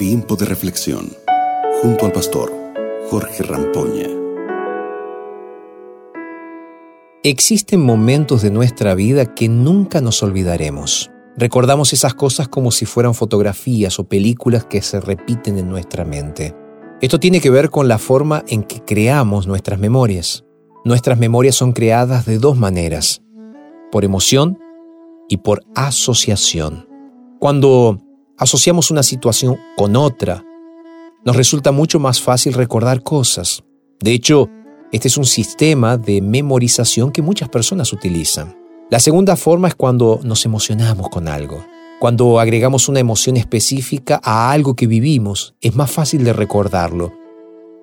Tiempo de reflexión junto al pastor Jorge Rampoña. Existen momentos de nuestra vida que nunca nos olvidaremos. Recordamos esas cosas como si fueran fotografías o películas que se repiten en nuestra mente. Esto tiene que ver con la forma en que creamos nuestras memorias. Nuestras memorias son creadas de dos maneras, por emoción y por asociación. Cuando asociamos una situación con otra, nos resulta mucho más fácil recordar cosas. De hecho, este es un sistema de memorización que muchas personas utilizan. La segunda forma es cuando nos emocionamos con algo. Cuando agregamos una emoción específica a algo que vivimos, es más fácil de recordarlo.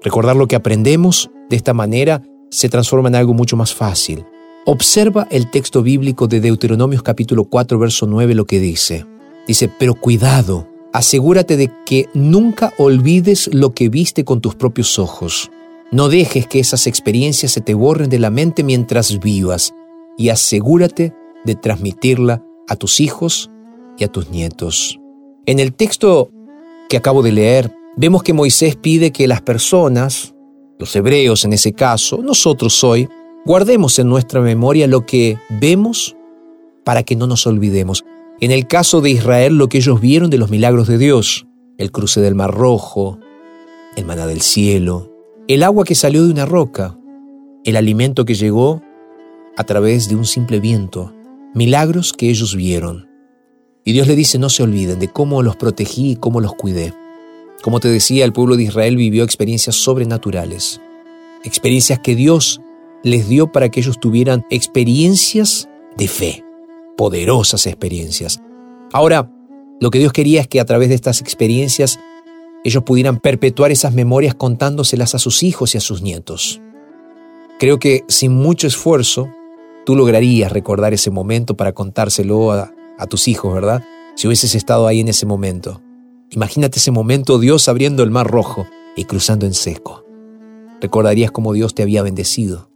Recordar lo que aprendemos de esta manera se transforma en algo mucho más fácil. Observa el texto bíblico de Deuteronomios capítulo 4, verso 9, lo que dice. Dice, pero cuidado, asegúrate de que nunca olvides lo que viste con tus propios ojos. No dejes que esas experiencias se te borren de la mente mientras vivas y asegúrate de transmitirla a tus hijos y a tus nietos. En el texto que acabo de leer, vemos que Moisés pide que las personas, los hebreos en ese caso, nosotros hoy, guardemos en nuestra memoria lo que vemos para que no nos olvidemos. En el caso de Israel, lo que ellos vieron de los milagros de Dios, el cruce del Mar Rojo, el maná del cielo, el agua que salió de una roca, el alimento que llegó a través de un simple viento, milagros que ellos vieron. Y Dios le dice, no se olviden de cómo los protegí y cómo los cuidé. Como te decía, el pueblo de Israel vivió experiencias sobrenaturales, experiencias que Dios les dio para que ellos tuvieran experiencias de fe poderosas experiencias. Ahora, lo que Dios quería es que a través de estas experiencias ellos pudieran perpetuar esas memorias contándoselas a sus hijos y a sus nietos. Creo que sin mucho esfuerzo tú lograrías recordar ese momento para contárselo a, a tus hijos, ¿verdad? Si hubieses estado ahí en ese momento. Imagínate ese momento Dios abriendo el mar rojo y cruzando en seco. Recordarías cómo Dios te había bendecido.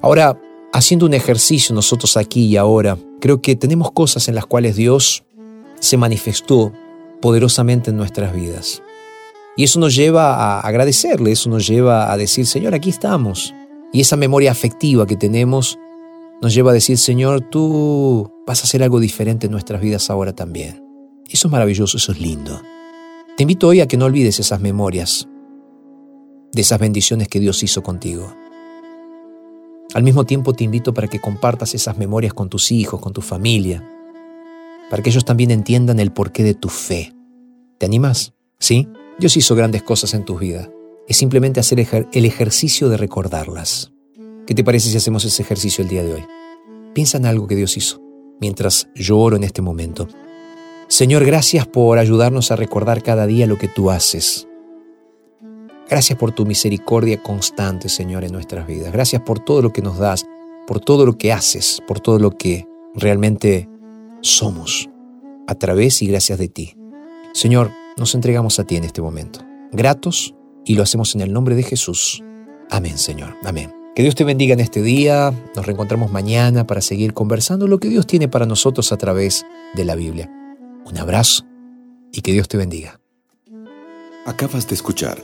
Ahora, haciendo un ejercicio nosotros aquí y ahora, creo que tenemos cosas en las cuales Dios se manifestó poderosamente en nuestras vidas. Y eso nos lleva a agradecerle, eso nos lleva a decir, Señor, aquí estamos. Y esa memoria afectiva que tenemos nos lleva a decir, Señor, tú vas a hacer algo diferente en nuestras vidas ahora también. Eso es maravilloso, eso es lindo. Te invito hoy a que no olvides esas memorias de esas bendiciones que Dios hizo contigo. Al mismo tiempo te invito para que compartas esas memorias con tus hijos, con tu familia, para que ellos también entiendan el porqué de tu fe. ¿Te animas? ¿Sí? Dios hizo grandes cosas en tu vida. Es simplemente hacer el ejercicio de recordarlas. ¿Qué te parece si hacemos ese ejercicio el día de hoy? Piensa en algo que Dios hizo mientras yo oro en este momento. Señor, gracias por ayudarnos a recordar cada día lo que tú haces. Gracias por tu misericordia constante, Señor, en nuestras vidas. Gracias por todo lo que nos das, por todo lo que haces, por todo lo que realmente somos, a través y gracias de ti. Señor, nos entregamos a ti en este momento. Gratos y lo hacemos en el nombre de Jesús. Amén, Señor. Amén. Que Dios te bendiga en este día. Nos reencontramos mañana para seguir conversando lo que Dios tiene para nosotros a través de la Biblia. Un abrazo y que Dios te bendiga. Acabas de escuchar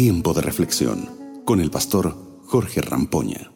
Tiempo de reflexión con el pastor Jorge Rampoña.